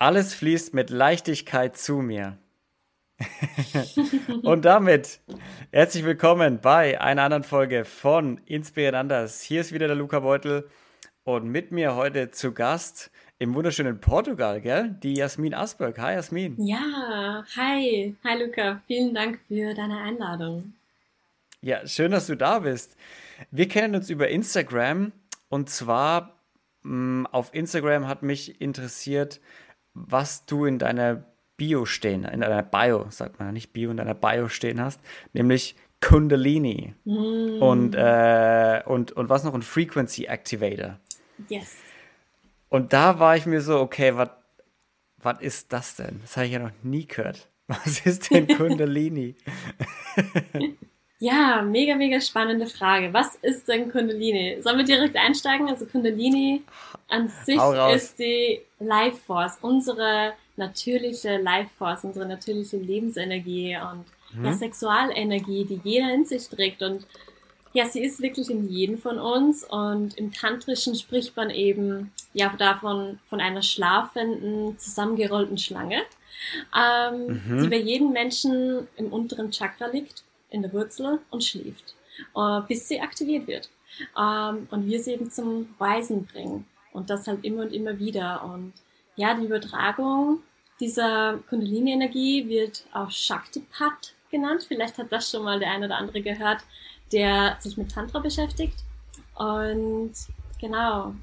Alles fließt mit Leichtigkeit zu mir. und damit herzlich willkommen bei einer anderen Folge von Inspirieren anders. Hier ist wieder der Luca Beutel und mit mir heute zu Gast im wunderschönen Portugal, gell? Die Jasmin Asberg. Hi Jasmin. Ja, hi. Hi Luca. Vielen Dank für deine Einladung. Ja, schön, dass du da bist. Wir kennen uns über Instagram und zwar mh, mm, auf Instagram hat mich interessiert, was du in deiner Bio stehen, in deiner Bio, sagt man nicht Bio, in deiner Bio stehen hast, nämlich Kundalini mm. und, äh, und, und was noch, ein Frequency Activator. Yes. Und da war ich mir so, okay, was ist das denn? Das habe ich ja noch nie gehört. Was ist denn Kundalini? ja, mega, mega spannende Frage. Was ist denn Kundalini? Sollen wir direkt einsteigen? Also Kundalini an sich ist die Life Force, unsere natürliche Life Force, unsere natürliche Lebensenergie und mhm. ja, Sexualenergie, die jeder in sich trägt. Und ja, sie ist wirklich in jedem von uns. Und im Tantrischen spricht man eben ja davon von einer schlafenden, zusammengerollten Schlange, ähm, mhm. die bei jedem Menschen im unteren Chakra liegt, in der Wurzel und schläft, äh, bis sie aktiviert wird. Ähm, und wir sie eben zum Weisen bringen. Und das halt immer und immer wieder. Und ja, die Übertragung dieser Kundalini-Energie wird auch Shaktipat genannt. Vielleicht hat das schon mal der eine oder andere gehört, der sich mit Tantra beschäftigt. Und genau,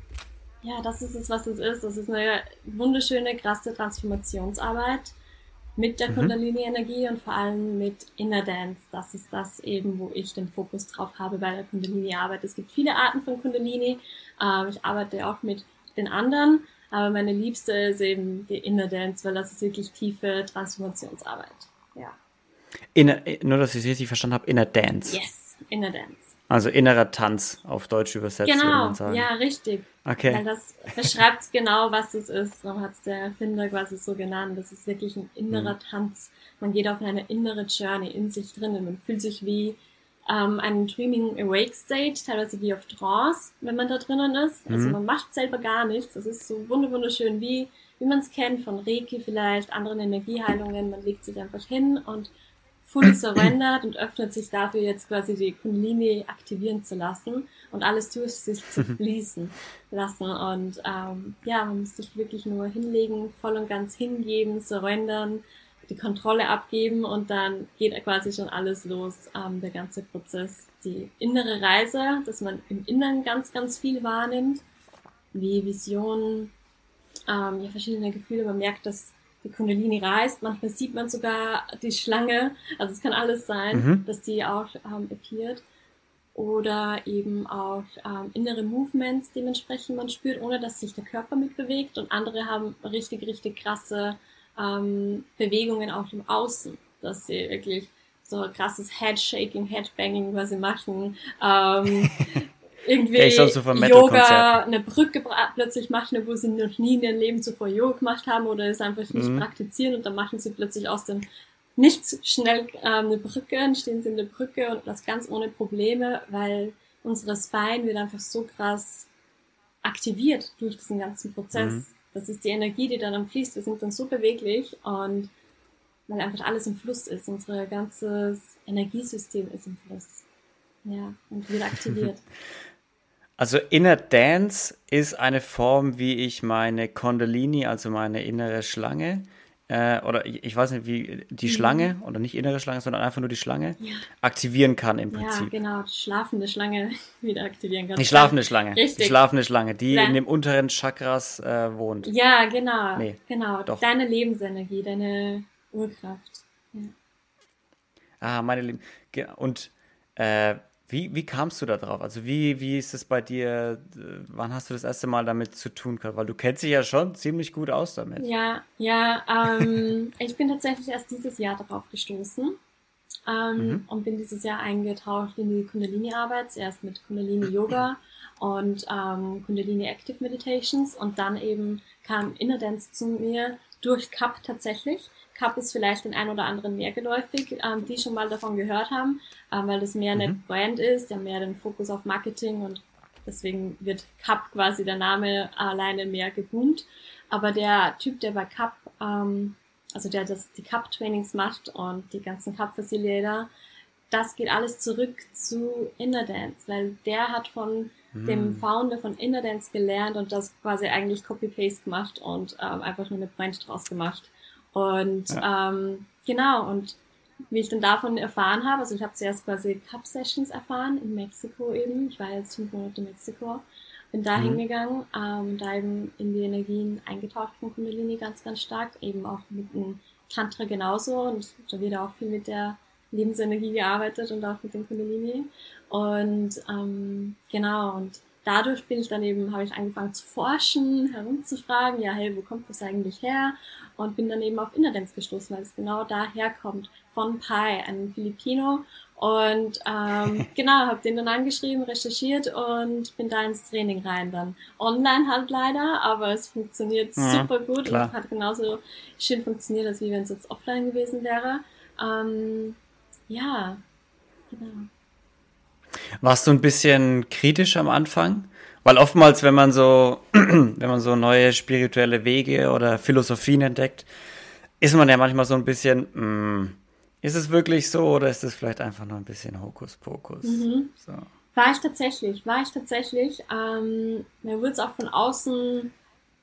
ja, das ist es, was es ist. Das ist eine wunderschöne, krasse Transformationsarbeit mit der mhm. Kundalini-Energie und vor allem mit Inner Dance. Das ist das eben, wo ich den Fokus drauf habe bei der Kundalini-Arbeit. Es gibt viele Arten von Kundalini. Ähm, ich arbeite auch mit den anderen, aber meine liebste ist eben die Inner Dance, weil das ist wirklich tiefe Transformationsarbeit. Ja. Inner, nur, dass ich es richtig verstanden habe, Inner Dance. Yes, Inner Dance. Also innerer Tanz auf Deutsch übersetzt. Genau, ja, richtig. Okay. Weil das beschreibt genau, was es ist. So hat es der Erfinder quasi so genannt. Das ist wirklich ein innerer mhm. Tanz. Man geht auf eine innere Journey in sich drinnen. Man fühlt sich wie ähm, einen Dreaming Awake State, teilweise wie auf Trance, wenn man da drinnen ist. Also mhm. man macht selber gar nichts. Das ist so wunderschön, wie, wie man es kennt von Reiki vielleicht, anderen Energieheilungen. Man legt sich einfach hin und fully surrendert und öffnet sich dafür jetzt quasi die Kundalini aktivieren zu lassen und alles durch sich zu fließen lassen. Und ähm, ja, man muss sich wirklich nur hinlegen, voll und ganz hingeben, surrendern, die Kontrolle abgeben und dann geht quasi schon alles los, ähm, der ganze Prozess. Die innere Reise, dass man im Inneren ganz, ganz viel wahrnimmt, wie Visionen, ähm, ja, verschiedene Gefühle. Man merkt, dass die Kundalini reißt. Manchmal sieht man sogar die Schlange. Also es kann alles sein, mhm. dass die auch ähm, appeared. Oder eben auch ähm, innere Movements dementsprechend man spürt, ohne dass sich der Körper mitbewegt. Und andere haben richtig, richtig krasse ähm, Bewegungen auch im Außen, dass sie wirklich so krasses Headshaking, Headbanging quasi machen. Ähm, irgendwie ja, Yoga, eine Brücke plötzlich machen, wo sie noch nie in ihrem Leben zuvor Yoga gemacht haben oder es einfach nicht mhm. praktizieren und dann machen sie plötzlich aus dem Nichts schnell ähm, eine Brücke, dann stehen sie in der Brücke und das ganz ohne Probleme, weil unsere Spine wird einfach so krass aktiviert durch diesen ganzen Prozess. Mhm. Das ist die Energie, die dann am fließt. Wir sind dann so beweglich und weil einfach alles im Fluss ist. Unser ganzes Energiesystem ist im Fluss. Ja, und wird aktiviert. Also Inner Dance ist eine Form, wie ich meine Kundalini, also meine innere Schlange, äh, oder ich, weiß nicht, wie die mhm. Schlange, oder nicht innere Schlange, sondern einfach nur die Schlange, ja. aktivieren kann im Prinzip. Ja, genau, schlafende Schlange wieder aktivieren kann. Die schlafende Schlange. Richtig. Die schlafende Schlange, die Nein. in dem unteren Chakras äh, wohnt. Ja, genau. Nee, genau. Doch. Deine Lebensenergie, deine Urkraft. Ja. Ah, meine Lieben. Und äh, wie, wie kamst du da drauf? Also wie, wie ist es bei dir, wann hast du das erste Mal damit zu tun gehabt? Weil du kennst dich ja schon ziemlich gut aus damit. Ja, ja, ähm, ich bin tatsächlich erst dieses Jahr darauf gestoßen ähm, mhm. und bin dieses Jahr eingetaucht in die Kundalini-Arbeit, zuerst mit Kundalini-Yoga und ähm, Kundalini Active Meditations und dann eben kam Inner Dance zu mir durch Cup tatsächlich. Cup ist vielleicht den ein oder anderen mehr geläufig, ähm, die schon mal davon gehört haben, ähm, weil das mehr eine mhm. Brand ist, der mehr den Fokus auf Marketing und deswegen wird Cup quasi der Name alleine mehr geboomt. Aber der Typ, der bei Cup, ähm, also der das, die Cup-Trainings macht und die ganzen Cup-Facilitator, das geht alles zurück zu Inner Dance, weil der hat von hm. dem Founder von Inner Dance gelernt und das quasi eigentlich Copy-Paste gemacht und ähm, einfach nur eine Brand draus gemacht. Und ja. ähm, genau, und wie ich dann davon erfahren habe, also ich habe zuerst quasi Cup-Sessions erfahren in Mexiko eben. Ich war jetzt fünf Monate in Mexiko, bin da mhm. hingegangen, ähm, da eben in die Energien eingetaucht von Kundalini ganz, ganz stark, eben auch mit dem Tantra genauso und da wird auch viel mit der Lebensenergie gearbeitet und auch mit dem Kundalini. Und ähm, genau, und dadurch bin ich dann eben, habe ich angefangen zu forschen, herumzufragen, ja, hey, wo kommt das eigentlich her? Und bin dann eben auf Innerdance gestoßen, weil es genau daher kommt, von Pai, einem Filipino. Und ähm, genau, habe den dann angeschrieben, recherchiert und bin da ins Training rein dann. Online halt leider, aber es funktioniert ja, super gut klar. und hat genauso schön funktioniert, als wie wenn es jetzt offline gewesen wäre. Ähm, ja, genau. Warst du ein bisschen kritisch am Anfang? Weil oftmals, wenn man so, wenn man so neue spirituelle Wege oder Philosophien entdeckt, ist man ja manchmal so ein bisschen, mh, hm, ist es wirklich so oder ist es vielleicht einfach nur ein bisschen Hokuspokus? Mhm. So. War ich tatsächlich, war ich tatsächlich. Ähm, mir wurde es auch von außen ein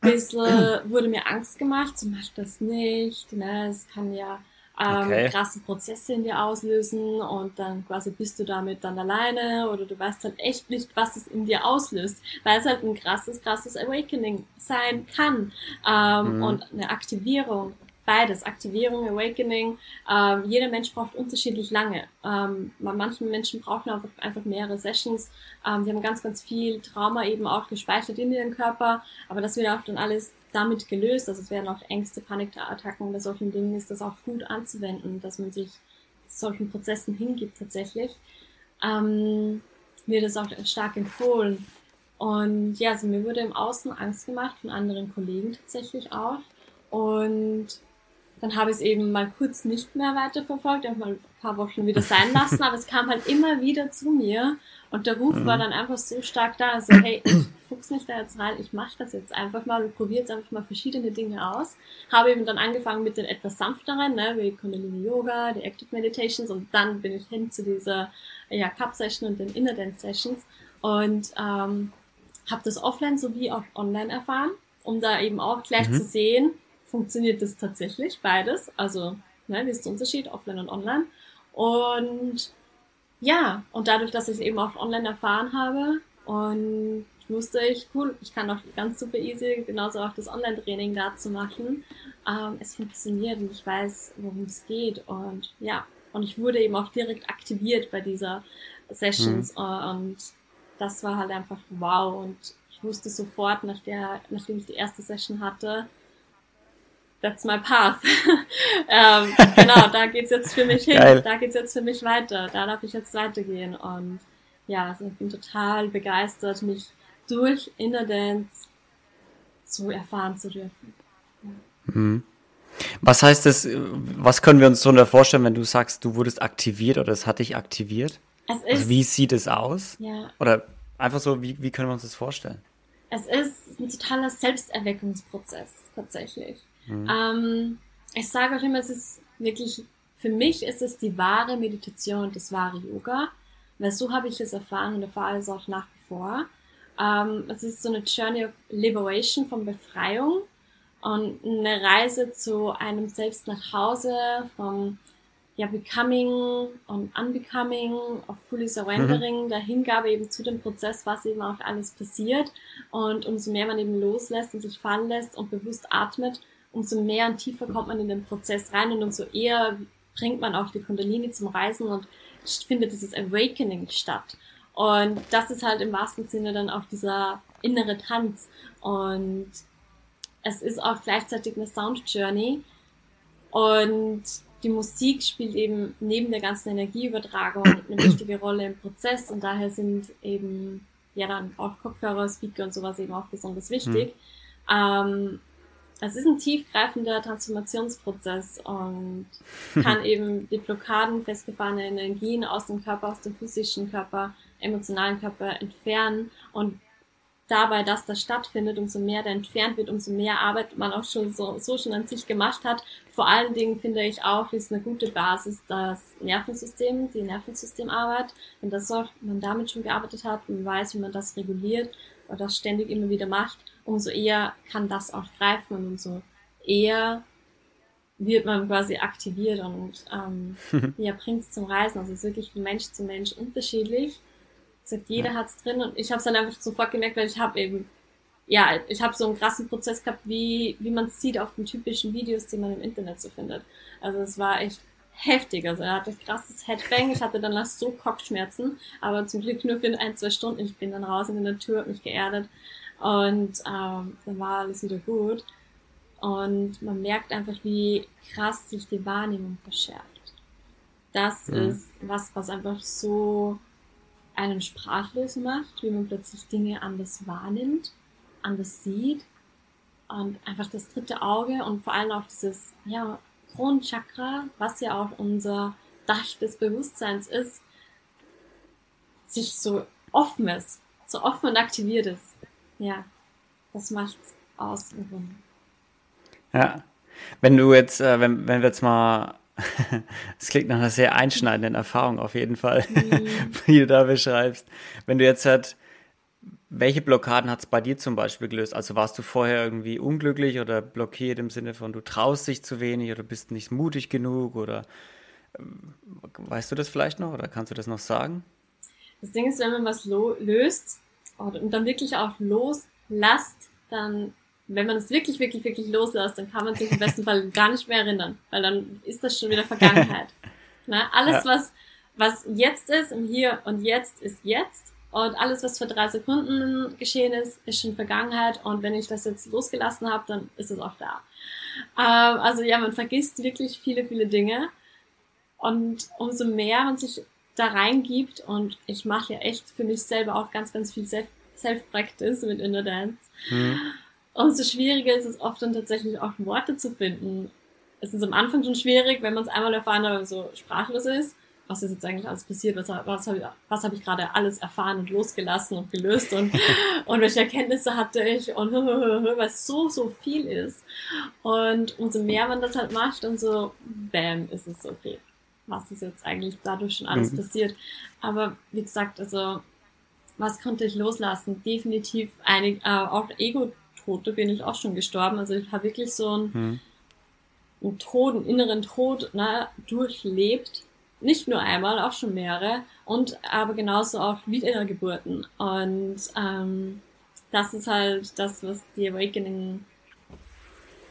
bisschen, wurde mir Angst gemacht, so mach das nicht, ne, es kann ja ähm, okay. krasse Prozesse in dir auslösen und dann quasi bist du damit dann alleine oder du weißt halt echt nicht, was es in dir auslöst, weil es halt ein krasses, krasses Awakening sein kann ähm, mhm. und eine Aktivierung. Beides, Aktivierung, Awakening. Ähm, jeder Mensch braucht unterschiedlich lange. Ähm, manchen Menschen brauchen einfach, einfach mehrere Sessions. Ähm, die haben ganz, ganz viel Trauma eben auch gespeichert in ihrem Körper, aber das wird auch dann alles damit gelöst. Also es werden auch Ängste, Panikattacken bei solchen Dingen ist das auch gut anzuwenden, dass man sich solchen Prozessen hingibt tatsächlich. Ähm, mir das auch stark empfohlen. Und ja, also mir wurde im Außen Angst gemacht von anderen Kollegen tatsächlich auch. Und dann habe ich es eben mal kurz nicht mehr weiterverfolgt, einfach mal ein paar Wochen wieder sein lassen, aber es kam halt immer wieder zu mir und der Ruf mhm. war dann einfach so stark da, also hey, ich fuchs mich da jetzt rein, ich mache das jetzt einfach mal und probiere jetzt einfach mal verschiedene Dinge aus. Habe eben dann angefangen mit den etwas sanfteren, ne, wie Kundalini Yoga, die Active Meditations und dann bin ich hin zu dieser ja, Cup Session und den Inner Dance Sessions und ähm, habe das offline sowie auch online erfahren, um da eben auch gleich mhm. zu sehen, funktioniert das tatsächlich beides, also ne, wie ist der Unterschied offline und online und ja, und dadurch, dass ich es eben auch online erfahren habe und wusste ich, cool, ich kann auch ganz super easy genauso auch das Online-Training dazu machen. Ähm, es funktioniert und ich weiß, worum es geht und ja, und ich wurde eben auch direkt aktiviert bei dieser Sessions mhm. und das war halt einfach wow und ich wusste sofort, nach der, nachdem ich die erste Session hatte, that's my path. ähm, genau, da geht's jetzt für mich hin, Geil. da geht's jetzt für mich weiter, da darf ich jetzt weitergehen und ja, also ich bin total begeistert, mich durch Inner Dance so erfahren zu dürfen. Mhm. Was heißt das, was können wir uns so vorstellen, wenn du sagst, du wurdest aktiviert oder es hat dich aktiviert? Also ist, also wie sieht es aus? Ja. Oder einfach so, wie, wie können wir uns das vorstellen? Es ist ein totaler Selbsterweckungsprozess, tatsächlich. Mhm. Ähm, ich sage auch immer, es ist wirklich, für mich ist es die wahre Meditation, das wahre Yoga, weil so habe ich es erfahren und erfahre es auch nach wie vor. Ähm, es ist so eine Journey of Liberation, von Befreiung und eine Reise zu einem selbst nach Hause, vom ja, Becoming und Unbecoming, of Fully Surrendering, mhm. der Hingabe eben zu dem Prozess, was eben auch alles passiert. Und umso mehr man eben loslässt und sich fallen lässt und bewusst atmet, umso mehr und tiefer kommt man in den Prozess rein und umso eher bringt man auch die Kundalini zum Reisen und findet dieses Awakening statt. Und das ist halt im wahrsten Sinne dann auch dieser innere Tanz. Und es ist auch gleichzeitig eine Sound Journey. Und die Musik spielt eben neben der ganzen Energieübertragung eine wichtige Rolle im Prozess. Und daher sind eben ja dann auch Kopfhörer, Speaker und sowas eben auch besonders wichtig. Mhm. Ähm, es ist ein tiefgreifender Transformationsprozess und kann eben die Blockaden, festgefahrene Energien aus dem Körper, aus dem physischen Körper, emotionalen Körper entfernen und dabei, dass das stattfindet, umso mehr da entfernt wird, umso mehr Arbeit man auch schon so, so schon an sich gemacht hat. Vor allen Dingen finde ich auch, ist eine gute Basis das Nervensystem, die Nervensystemarbeit. Wenn das auch, man damit schon gearbeitet hat und weiß, wie man das reguliert oder das ständig immer wieder macht, umso eher kann das auch greifen und umso eher wird man quasi aktiviert und ähm, ja, bringt es zum Reisen. Also es ist wirklich von Mensch zu Mensch unterschiedlich. Gesagt, jeder ja. hat es drin und ich habe es dann einfach sofort gemerkt, weil ich habe eben, ja, ich habe so einen krassen Prozess gehabt, wie, wie man es sieht auf den typischen Videos, die man im Internet so findet. Also es war echt heftig. Also er hatte krasses Headbang. Ich hatte danach so Kopfschmerzen, aber zum Glück nur für ein, zwei Stunden. Ich bin dann raus in die Natur, hab mich geerdet und ähm, dann war alles wieder gut. Und man merkt einfach, wie krass sich die Wahrnehmung verschärft. Das mhm. ist was, was einfach so einen sprachlos macht, wie man plötzlich Dinge anders wahrnimmt, anders sieht und einfach das dritte Auge und vor allem auch dieses ja, Kronchakra, was ja auch unser Dach des Bewusstseins ist, sich so offen ist, so offen und aktiviert ist. Ja, das macht's aus. Ja. Wenn du jetzt, äh, wenn, wenn wir jetzt mal, es klingt nach einer sehr einschneidenden Erfahrung auf jeden Fall, mhm. wie du da beschreibst. Wenn du jetzt halt, welche Blockaden hat es bei dir zum Beispiel gelöst? Also warst du vorher irgendwie unglücklich oder blockiert im Sinne von, du traust dich zu wenig oder bist nicht mutig genug oder ähm, weißt du das vielleicht noch oder kannst du das noch sagen? Das Ding ist, wenn man was löst und dann wirklich auch loslasst, dann wenn man es wirklich, wirklich, wirklich loslässt, dann kann man sich im besten Fall gar nicht mehr erinnern, weil dann ist das schon wieder Vergangenheit. Na, alles, ja. was, was jetzt ist, im Hier und Jetzt ist jetzt. Und alles, was vor drei Sekunden geschehen ist, ist schon Vergangenheit. Und wenn ich das jetzt losgelassen habe, dann ist es auch da. Ähm, also ja, man vergisst wirklich viele, viele Dinge. Und umso mehr man sich da reingibt, und ich mache ja echt für mich selber auch ganz, ganz viel Self-Practice mit Inner Dance, mhm umso schwieriger ist es oft dann tatsächlich auch Worte zu finden. Es ist am Anfang schon schwierig, wenn man es einmal erfahren hat, so sprachlos ist. Was ist jetzt eigentlich alles passiert? Was, was habe ich, was hab ich gerade alles erfahren und losgelassen und gelöst und, und welche Erkenntnisse hatte ich und weil es so, so viel ist. Und umso mehr man das halt macht, umso bam, ist es okay. Was ist jetzt eigentlich dadurch schon alles mhm. passiert? Aber wie gesagt, also was konnte ich loslassen? Definitiv einig, äh, auch Ego Tote bin ich auch schon gestorben. Also ich habe wirklich so einen, hm. einen Tod, einen inneren Tod ne, durchlebt. Nicht nur einmal, auch schon mehrere. Und aber genauso auch Wiedergeburten. Und ähm, das ist halt das, was die Awakening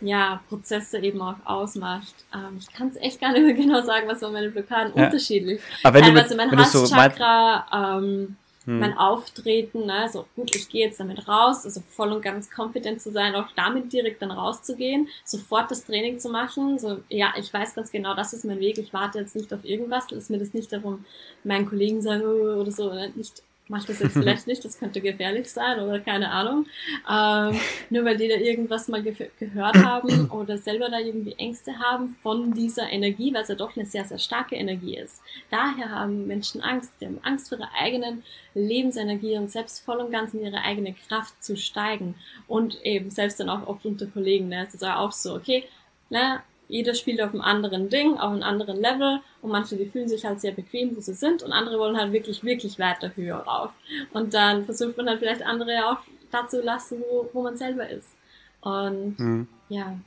ja, Prozesse eben auch ausmacht. Ähm, ich kann es echt gar nicht mehr genau sagen, was waren meine Blockaden ja. unterschiedlich. Aber wenn Teilweise du mit, mein Hasschakra, so ähm, hm. mein Auftreten, ne, so gut, ich gehe jetzt damit raus, also voll und ganz confident zu sein, auch damit direkt dann rauszugehen, sofort das Training zu machen, so, ja, ich weiß ganz genau, das ist mein Weg, ich warte jetzt nicht auf irgendwas, lass mir das nicht darum, meinen Kollegen sagen, oh, oder so, ne, nicht mach das jetzt vielleicht nicht, das könnte gefährlich sein oder keine Ahnung. Ähm, nur weil die da irgendwas mal ge gehört haben oder selber da irgendwie Ängste haben von dieser Energie, weil es ja doch eine sehr, sehr starke Energie ist. Daher haben Menschen Angst. Die haben Angst vor ihrer eigenen Lebensenergie und selbst voll und ganz in ihre eigene Kraft zu steigen. Und eben selbst dann auch oft unter Kollegen. Ne? Es ist ja auch so, okay, ne, jeder spielt auf einem anderen Ding, auf einem anderen Level und manche, die fühlen sich halt sehr bequem, wo sie sind und andere wollen halt wirklich, wirklich weiter höher rauf. Und dann versucht man halt vielleicht andere auch dazu lassen, wo, wo man selber ist. Und mhm. ja.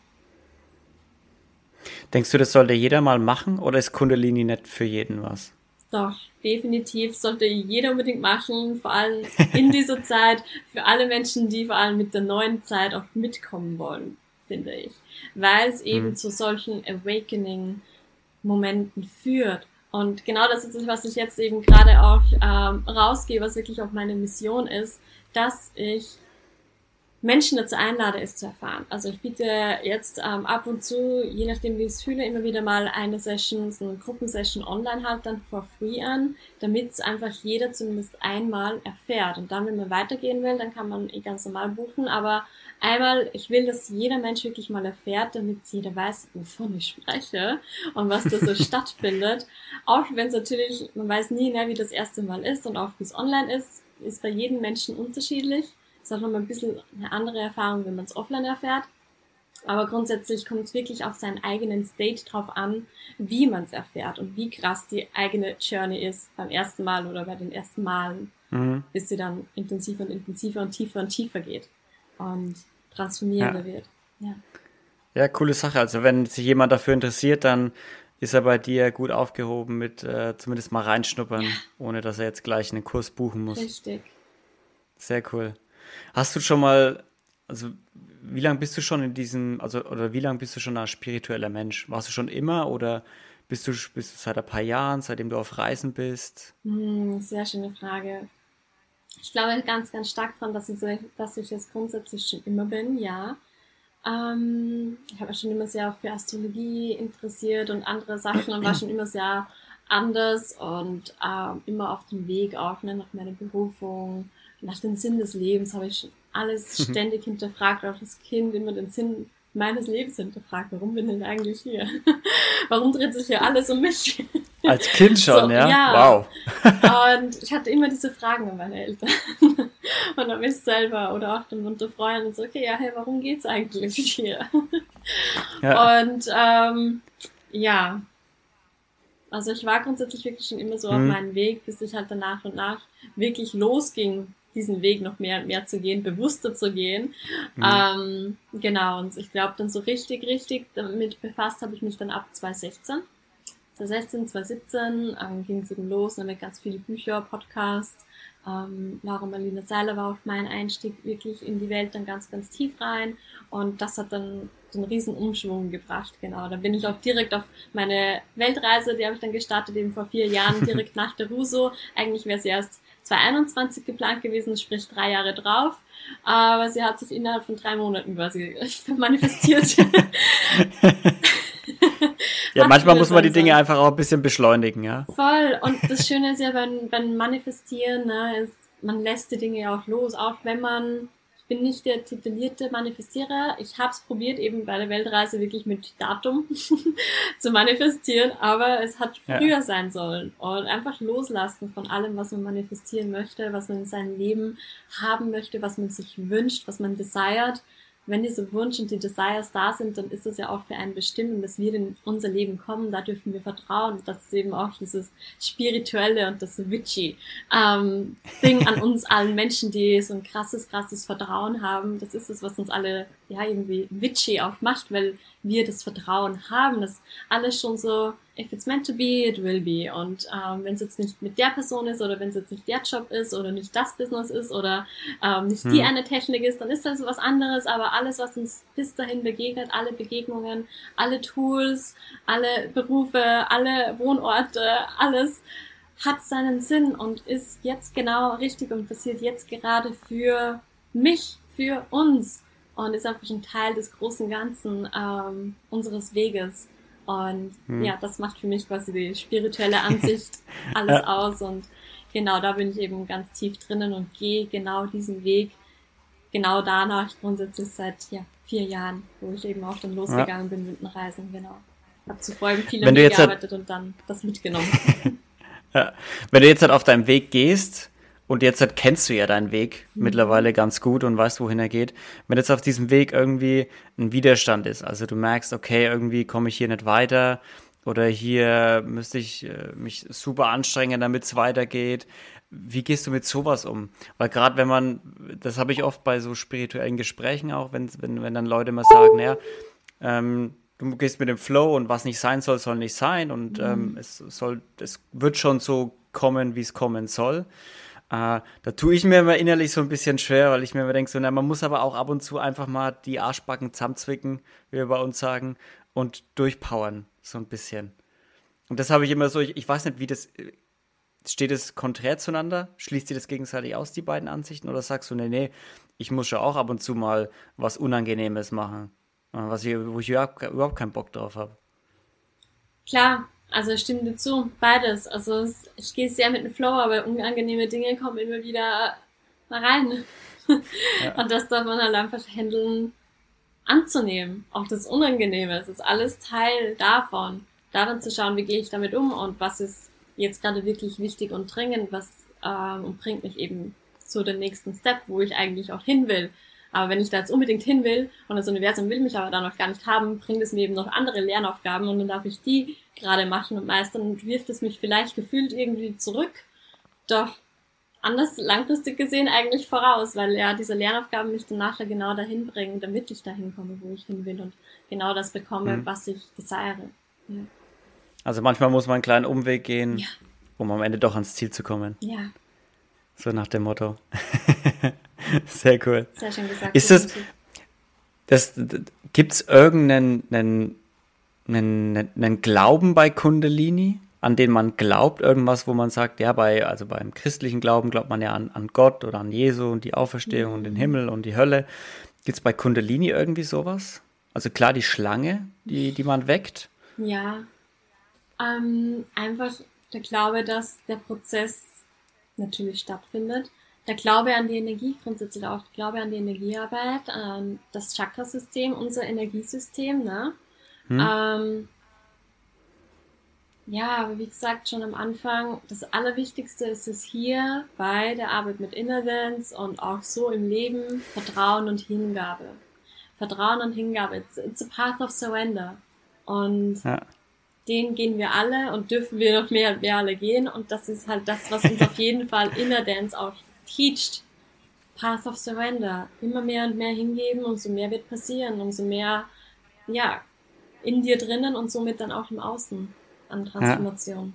Denkst du, das sollte jeder mal machen oder ist Kundalini nicht für jeden was? Doch, definitiv sollte jeder unbedingt machen, vor allem in dieser Zeit, für alle Menschen, die vor allem mit der neuen Zeit auch mitkommen wollen, finde ich weil es eben mhm. zu solchen Awakening-Momenten führt. Und genau das ist es, was ich jetzt eben gerade auch ähm, rausgehe, was wirklich auch meine Mission ist, dass ich Menschen dazu einlade, es zu erfahren. Also ich biete jetzt ähm, ab und zu, je nachdem wie ich es fühle, immer wieder mal eine Session, so eine Gruppensession online halt dann for free an, damit es einfach jeder zumindest einmal erfährt. Und dann, wenn man weitergehen will, dann kann man eh ganz normal buchen. Aber einmal, ich will, dass jeder Mensch wirklich mal erfährt, damit jeder weiß, wovon ich spreche und was da so stattfindet. Auch wenn es natürlich, man weiß nie, ne, wie das erste Mal ist und auch wie es online ist, ist bei jedem Menschen unterschiedlich ist auch nochmal ein bisschen eine andere Erfahrung, wenn man es offline erfährt. Aber grundsätzlich kommt es wirklich auf seinen eigenen State drauf an, wie man es erfährt und wie krass die eigene Journey ist beim ersten Mal oder bei den ersten Malen, mhm. bis sie dann intensiver und intensiver und tiefer und tiefer geht und transformierender ja. wird. Ja. ja, coole Sache. Also wenn sich jemand dafür interessiert, dann ist er bei dir gut aufgehoben mit äh, zumindest mal reinschnuppern, ja. ohne dass er jetzt gleich einen Kurs buchen muss. Richtig. Sehr cool. Hast du schon mal, also wie lange bist du schon in diesem, also oder wie lange bist du schon ein spiritueller Mensch? Warst du schon immer oder bist du, bist du seit ein paar Jahren, seitdem du auf Reisen bist? Hm, sehr schöne Frage. Ich glaube ganz, ganz stark daran, dass ich, dass ich es grundsätzlich schon immer bin, ja. Ähm, ich habe mich schon immer sehr für Astrologie interessiert und andere Sachen und war schon immer sehr anders und ähm, immer auf dem Weg auch ne, nach meiner Berufung, nach dem Sinn des Lebens habe ich schon alles ständig hinterfragt, auch das Kind immer den Sinn meines Lebens hinterfragt. Warum bin ich denn eigentlich hier? Warum dreht sich hier alles um mich? Als Kind schon, so, ja? ja? Wow. und ich hatte immer diese Fragen an meine Eltern. und an mich selber oder auch dann unter Freunden so, okay, ja, hey, warum geht's eigentlich hier? ja. Und ähm, ja, also ich war grundsätzlich wirklich schon immer so mhm. auf meinem Weg, bis ich halt dann nach und nach wirklich losging diesen Weg noch mehr und mehr zu gehen, bewusster zu gehen. Mhm. Ähm, genau, und ich glaube, dann so richtig, richtig damit befasst habe ich mich dann ab 2016. 2016, 2017 ähm, ging es eben los, dann mit ganz viele Bücher, Podcasts. Ähm, Laura Marlene Seiler war auch mein Einstieg wirklich in die Welt dann ganz, ganz tief rein. Und das hat dann den riesen Umschwung gebracht, genau. Da bin ich auch direkt auf meine Weltreise, die habe ich dann gestartet eben vor vier Jahren, direkt nach der Ruso. Eigentlich wäre sie erst 2021 geplant gewesen, sprich drei Jahre drauf. Aber sie hat sich innerhalb von drei Monaten quasi manifestiert. ja, manchmal muss man die Dinge einfach auch ein bisschen beschleunigen, ja. Voll. Und das Schöne ist ja beim, beim Manifestieren, ne, ist, man lässt die Dinge auch los, auch wenn man bin nicht der titulierte Manifestierer. Ich habe es probiert, eben bei der Weltreise wirklich mit Datum zu manifestieren, aber es hat früher ja. sein sollen. Und einfach loslassen von allem, was man manifestieren möchte, was man in seinem Leben haben möchte, was man sich wünscht, was man desired wenn diese Wunsch und die Desires da sind, dann ist das ja auch für einen bestimmt, dass wir in unser Leben kommen, da dürfen wir vertrauen. Das ist eben auch dieses spirituelle und das Witchy ähm, Ding an uns allen Menschen, die so ein krasses, krasses Vertrauen haben. Das ist es, was uns alle ja irgendwie witchy auch macht, weil wir das Vertrauen haben, dass alles schon so if it's meant to be, it will be. Und ähm, wenn es jetzt nicht mit der Person ist oder wenn es jetzt nicht der Job ist oder nicht das Business ist oder ähm, nicht hm. die eine Technik ist, dann ist das was anderes. Aber alles, was uns bis dahin begegnet, alle Begegnungen, alle Tools, alle Berufe, alle Wohnorte, alles hat seinen Sinn und ist jetzt genau richtig und passiert jetzt gerade für mich, für uns und ist einfach ein Teil des großen Ganzen ähm, unseres Weges. Und hm. ja, das macht für mich quasi die spirituelle Ansicht alles ja. aus. Und genau da bin ich eben ganz tief drinnen und gehe genau diesen Weg, genau danach grundsätzlich seit ja, vier Jahren, wo ich eben auch dann losgegangen ja. bin mit den Reisen, genau. Hab zu Folgen viele Wenn gearbeitet und dann das mitgenommen. ja. Wenn du jetzt halt auf deinem Weg gehst, und jetzt halt kennst du ja deinen Weg mhm. mittlerweile ganz gut und weißt, wohin er geht. Wenn jetzt auf diesem Weg irgendwie ein Widerstand ist, also du merkst, okay, irgendwie komme ich hier nicht weiter oder hier müsste ich äh, mich super anstrengen, damit es weitergeht. Wie gehst du mit sowas um? Weil gerade wenn man, das habe ich oft bei so spirituellen Gesprächen auch, wenn, wenn, wenn dann Leute mal sagen, ja, ähm, du gehst mit dem Flow und was nicht sein soll, soll nicht sein und mhm. ähm, es soll, es wird schon so kommen, wie es kommen soll. Äh, da tue ich mir immer innerlich so ein bisschen schwer, weil ich mir immer denke, so, man muss aber auch ab und zu einfach mal die Arschbacken zusammenzwicken, wie wir bei uns sagen, und durchpowern, so ein bisschen. Und das habe ich immer so, ich, ich weiß nicht, wie das, steht es konträr zueinander? Schließt ihr das gegenseitig aus, die beiden Ansichten? Oder sagst du, nee, nee, ich muss ja auch ab und zu mal was Unangenehmes machen, äh, was ich, wo ich überhaupt keinen Bock drauf habe? Klar, also ich stimme dir zu, beides. Also ich gehe sehr mit dem Flow, aber unangenehme Dinge kommen immer wieder rein. Ja. Und das darf man halt einfach handeln, anzunehmen. Auch das Unangenehme. Es ist alles Teil davon. Darin zu schauen, wie gehe ich damit um und was ist jetzt gerade wirklich wichtig und dringend, was ähm, bringt mich eben so den nächsten Step, wo ich eigentlich auch hin will. Aber wenn ich da jetzt unbedingt hin will und das Universum will mich aber da noch gar nicht haben, bringt es mir eben noch andere Lernaufgaben und dann darf ich die gerade machen und meistern und wirft es mich vielleicht gefühlt irgendwie zurück. Doch anders langfristig gesehen eigentlich voraus, weil ja diese Lernaufgaben mich dann nachher genau dahin bringen, damit ich dahin komme, wo ich hin will und genau das bekomme, mhm. was ich desire. Ja. Also manchmal muss man einen kleinen Umweg gehen, ja. um am Ende doch ans Ziel zu kommen. Ja. So nach dem Motto. Sehr cool. Sehr schön gesagt. Ist das, das, gibt es irgendeinen einen, einen, einen Glauben bei Kundalini? an den man glaubt, irgendwas, wo man sagt, ja, bei, also beim christlichen Glauben glaubt man ja an, an Gott oder an Jesu und die Auferstehung mhm. und den Himmel und die Hölle. Gibt es bei Kundalini irgendwie sowas? Also klar, die Schlange, die, die man weckt. Ja. Ähm, einfach der Glaube, dass der Prozess natürlich stattfindet. Der Glaube an die Energie, grundsätzlich auch der Glaube an die Energiearbeit, an das Chakrasystem, unser Energiesystem, ne? Hm. Ähm, ja, aber wie gesagt, schon am Anfang, das Allerwichtigste ist es hier bei der Arbeit mit Inner Dance und auch so im Leben Vertrauen und Hingabe. Vertrauen und Hingabe. It's, it's a path of surrender. Und ja. den gehen wir alle und dürfen wir noch mehr mehr alle gehen. Und das ist halt das, was uns auf jeden Fall Inner Dance auch teacht. Path of Surrender. Immer mehr und mehr hingeben, umso mehr wird passieren, umso mehr, ja, in dir drinnen und somit dann auch im Außen an Transformation.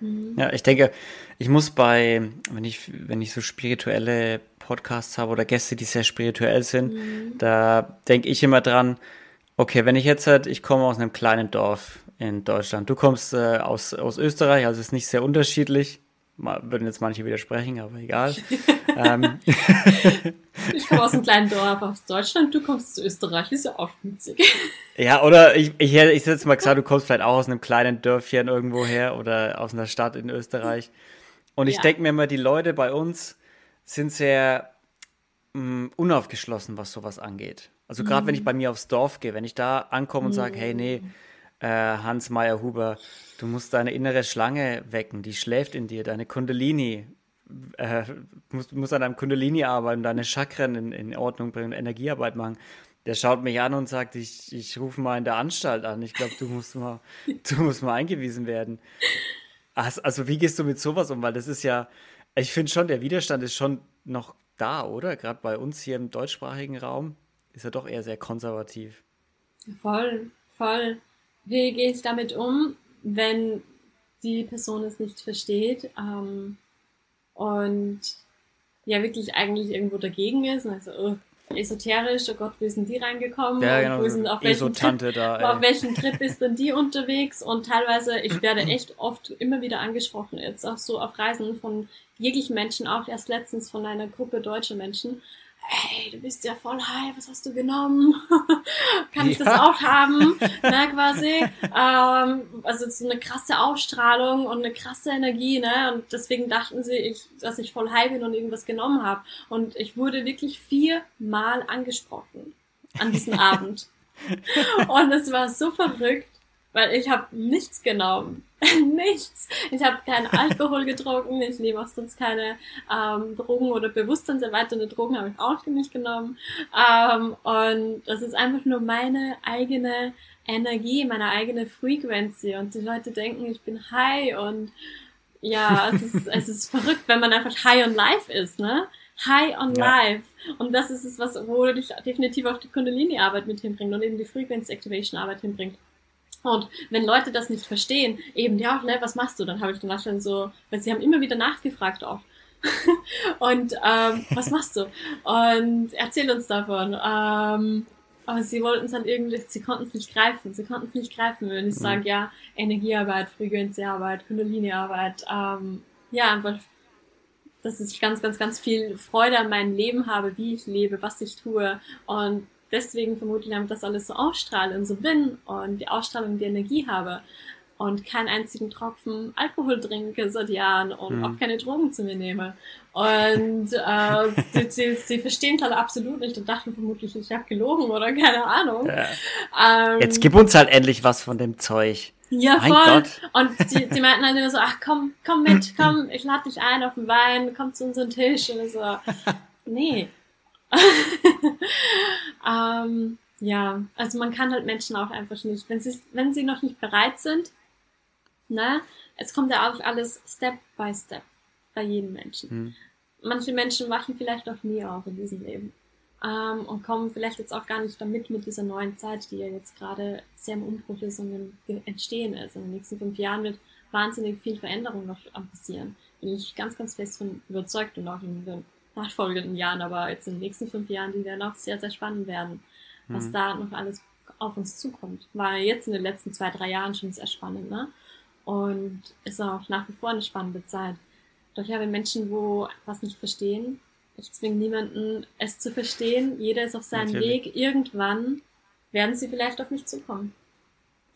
Ja. Mhm. ja, ich denke, ich muss bei, wenn ich, wenn ich so spirituelle Podcasts habe oder Gäste, die sehr spirituell sind, mhm. da denke ich immer dran, okay, wenn ich jetzt halt, ich komme aus einem kleinen Dorf in Deutschland, du kommst äh, aus, aus Österreich, also ist nicht sehr unterschiedlich, würden jetzt manche widersprechen, aber egal. ähm. ich komme aus einem kleinen Dorf aus Deutschland, du kommst aus Österreich, ist ja auch witzig. Ja, oder ich, ich, ich hätte jetzt mal gesagt, du kommst vielleicht auch aus einem kleinen Dörfchen irgendwo her oder aus einer Stadt in Österreich. Und ich ja. denke mir immer, die Leute bei uns sind sehr mh, mm, unaufgeschlossen, was sowas angeht. Also gerade mhm. wenn ich mhm. bei mir aufs Dorf gehe, wenn ich da ankomme und sage, hey, nee, äh, Hans Meyer Huber, du musst deine innere Schlange wecken, die schläft in dir, deine Kundalini, äh, musst, musst an deinem Kundalini arbeiten, deine Chakren in, in Ordnung bringen, Energiearbeit machen. Der schaut mich an und sagt, ich, ich rufe mal in der Anstalt an. Ich glaube, du musst mal, du musst mal eingewiesen werden. Also, also, wie gehst du mit sowas um? Weil das ist ja, ich finde schon, der Widerstand ist schon noch da, oder? Gerade bei uns hier im deutschsprachigen Raum ist er doch eher sehr konservativ. Voll, voll. Wie gehe ich damit um, wenn die Person es nicht versteht ähm, und ja wirklich eigentlich irgendwo dagegen ist und also oh, esoterisch, oh Gott, wie sind die reingekommen? Ja, genau, sind, auf, welchen Trip, da, auf welchen Trip ist denn die unterwegs? Und teilweise, ich werde echt oft immer wieder angesprochen, jetzt auch so auf Reisen von jeglichen Menschen, auch erst letztens von einer Gruppe deutscher Menschen, hey, du bist ja voll high, was hast du genommen? Kann ich ja. das auch haben? ne, quasi. Ähm, also so eine krasse Ausstrahlung und eine krasse Energie, ne? Und deswegen dachten sie, ich, dass ich voll high bin und irgendwas genommen habe. Und ich wurde wirklich viermal angesprochen an diesem Abend. Und es war so verrückt, weil ich habe nichts genommen. nichts. Ich habe keinen Alkohol getrunken, ich nehme auch sonst keine ähm, Drogen oder bewusstseinserweiternde Drogen habe ich auch nicht genommen. Ähm, und das ist einfach nur meine eigene Energie, meine eigene Frequency. Und die Leute denken, ich bin high und ja, es ist, es ist verrückt, wenn man einfach high on life ist, ne? High on ja. life. Und das ist es, was, wo dich definitiv auch die Kundalini-Arbeit mit hinbringt und eben die Frequency Activation Arbeit hinbringt. Und wenn Leute das nicht verstehen, eben, ja, ne, was machst du? Dann habe ich danach schon so, weil sie haben immer wieder nachgefragt auch. und ähm, was machst du? Und erzähl uns davon. Ähm, aber sie wollten es dann irgendwie, sie konnten es nicht greifen. Sie konnten es nicht greifen, wenn ich mhm. sage, ja, Energiearbeit, Frequenziearbeit, Kundalini-Arbeit, ähm, ja, einfach, dass ich ganz, ganz, ganz viel Freude an meinem Leben habe, wie ich lebe, was ich tue. Und deswegen vermutlich damit das alles so ausstrahle und so bin und die Ausstrahlung, die Energie habe und keinen einzigen Tropfen Alkohol trinke seit Jahren und mhm. auch keine Drogen zu mir nehme. Und äh, sie, sie, sie verstehen es halt absolut nicht und dachten vermutlich, ich habe gelogen oder keine Ahnung. Ja. Ähm, Jetzt gib uns halt endlich was von dem Zeug. Ja, mein voll. Gott. Und die, die meinten halt immer so, ach komm, komm mit, komm, ich lade dich ein auf den Wein, komm zu unserem Tisch. Und so, nee. ähm, ja, also man kann halt Menschen auch einfach nicht, wenn sie, wenn sie noch nicht bereit sind, ne, es kommt ja auch alles Step by Step bei jedem Menschen. Hm. Manche Menschen wachen vielleicht noch nie auf in diesem Leben ähm, und kommen vielleicht jetzt auch gar nicht damit mit dieser neuen Zeit, die ja jetzt gerade sehr im Umbruch ist und im Entstehen ist. In den nächsten fünf Jahren wird wahnsinnig viel Veränderung noch passieren. Bin ich ganz, ganz fest von überzeugt und auch in den nachfolgenden Jahren, aber jetzt in den nächsten fünf Jahren, die werden auch sehr, sehr spannend werden, was mhm. da noch alles auf uns zukommt. War jetzt in den letzten zwei, drei Jahren schon sehr spannend, ne? Und ist auch nach wie vor eine spannende Zeit. Doch ja, wenn Menschen, wo was nicht verstehen, ich zwinge niemanden, es zu verstehen. Jeder ist auf seinem Natürlich. Weg. Irgendwann werden sie vielleicht auf mich zukommen.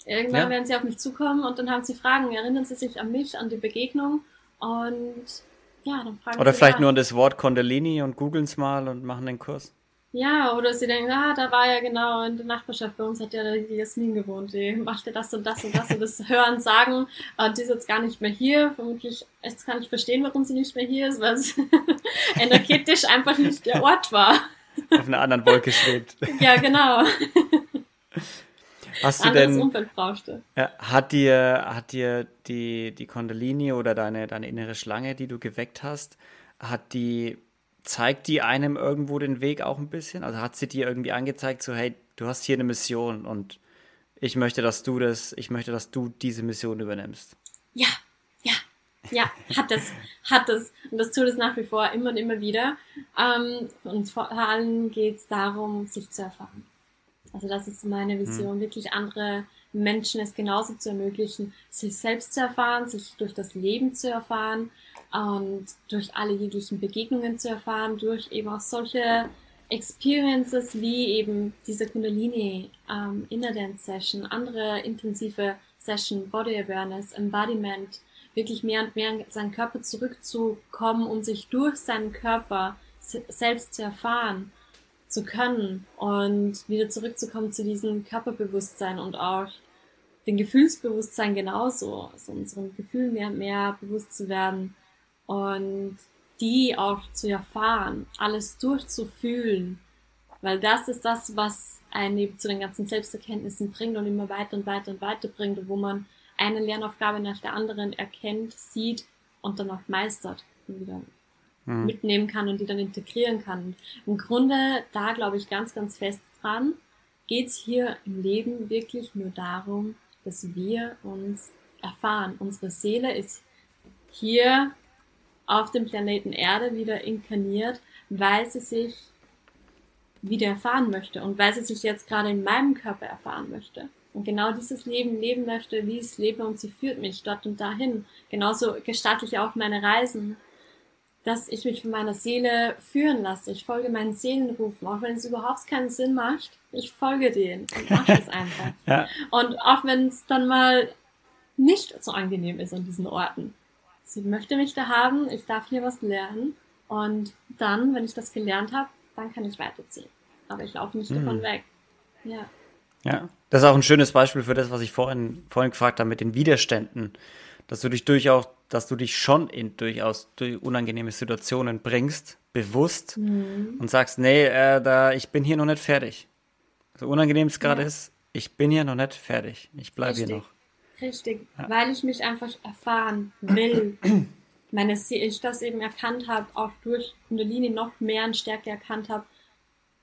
Irgendwann ja. werden sie auf mich zukommen und dann haben sie Fragen. Erinnern sie sich an mich, an die Begegnung und ja, dann fragen Oder vielleicht nur an das Wort Kundalini und googeln es mal und machen den Kurs. Ja, oder sie denken, ah, da war ja genau in der Nachbarschaft bei uns hat ja die Jasmin gewohnt, die machte das und das und das und das hören, sagen, und die ist jetzt gar nicht mehr hier. Vermutlich, jetzt kann ich verstehen, warum sie nicht mehr hier ist, weil es energetisch einfach nicht der Ort war. Auf einer anderen Wolke schwebt. ja, genau. Hast du denn, Umfeld brauchte. hat dir, hat dir die, die Kundalini oder deine, deine innere Schlange, die du geweckt hast, hat die zeigt die einem irgendwo den Weg auch ein bisschen? Also hat sie dir irgendwie angezeigt, so hey, du hast hier eine Mission und ich möchte, dass du das, ich möchte, dass du diese Mission übernimmst. Ja, ja, ja, hat es, hat es. Und das tut es nach wie vor immer und immer wieder. Ähm, und vor allem geht es darum, sich zu erfahren. Also das ist meine Vision, hm. wirklich andere Menschen es genauso zu ermöglichen, sich selbst zu erfahren, sich durch das Leben zu erfahren und durch alle jeglichen Begegnungen zu erfahren, durch eben auch solche Experiences wie eben diese Kundalini ähm, Inner Dance Session, andere intensive Session, Body Awareness, Embodiment, wirklich mehr und mehr in seinen Körper zurückzukommen, um sich durch seinen Körper selbst zu erfahren zu können und wieder zurückzukommen zu diesem Körperbewusstsein und auch den Gefühlsbewusstsein genauso, also unseren Gefühlen mehr und mehr bewusst zu werden und die auch zu erfahren, alles durchzufühlen, weil das ist das, was einen zu den ganzen Selbsterkenntnissen bringt und immer weiter und weiter und weiter bringt wo man eine Lernaufgabe nach der anderen erkennt, sieht und dann auch meistert und wieder mhm. mitnehmen kann und die dann integrieren kann. Im Grunde, da glaube ich ganz, ganz fest dran, geht's hier im Leben wirklich nur darum, dass wir uns erfahren. Unsere Seele ist hier auf dem Planeten Erde wieder inkarniert, weil sie sich wieder erfahren möchte und weil sie sich jetzt gerade in meinem Körper erfahren möchte. Und genau dieses Leben leben möchte, wie ich es lebe und sie führt mich dort und dahin. Genauso gestalte ich auch meine Reisen, dass ich mich von meiner Seele führen lasse. Ich folge meinen Seelenrufen, auch wenn es überhaupt keinen Sinn macht. Ich folge denen und mache es einfach. ja. Und auch wenn es dann mal nicht so angenehm ist an diesen Orten sie möchte mich da haben, ich darf hier was lernen und dann, wenn ich das gelernt habe, dann kann ich weiterziehen. Aber ich laufe nicht hm. davon weg. Ja. Ja, das ist auch ein schönes Beispiel für das, was ich vorhin, vorhin gefragt habe mit den Widerständen. Dass du dich durchaus, dass du dich schon in durchaus durch unangenehme Situationen bringst, bewusst mhm. und sagst, nee, äh, da, ich bin hier noch nicht fertig. So unangenehm es gerade ja. ist, ich bin hier noch nicht fertig. Ich bleibe hier noch. Richtig, ja. weil ich mich einfach erfahren will. Meine, ich das eben erkannt habe, auch durch Kundalini noch mehr und stärker erkannt habe,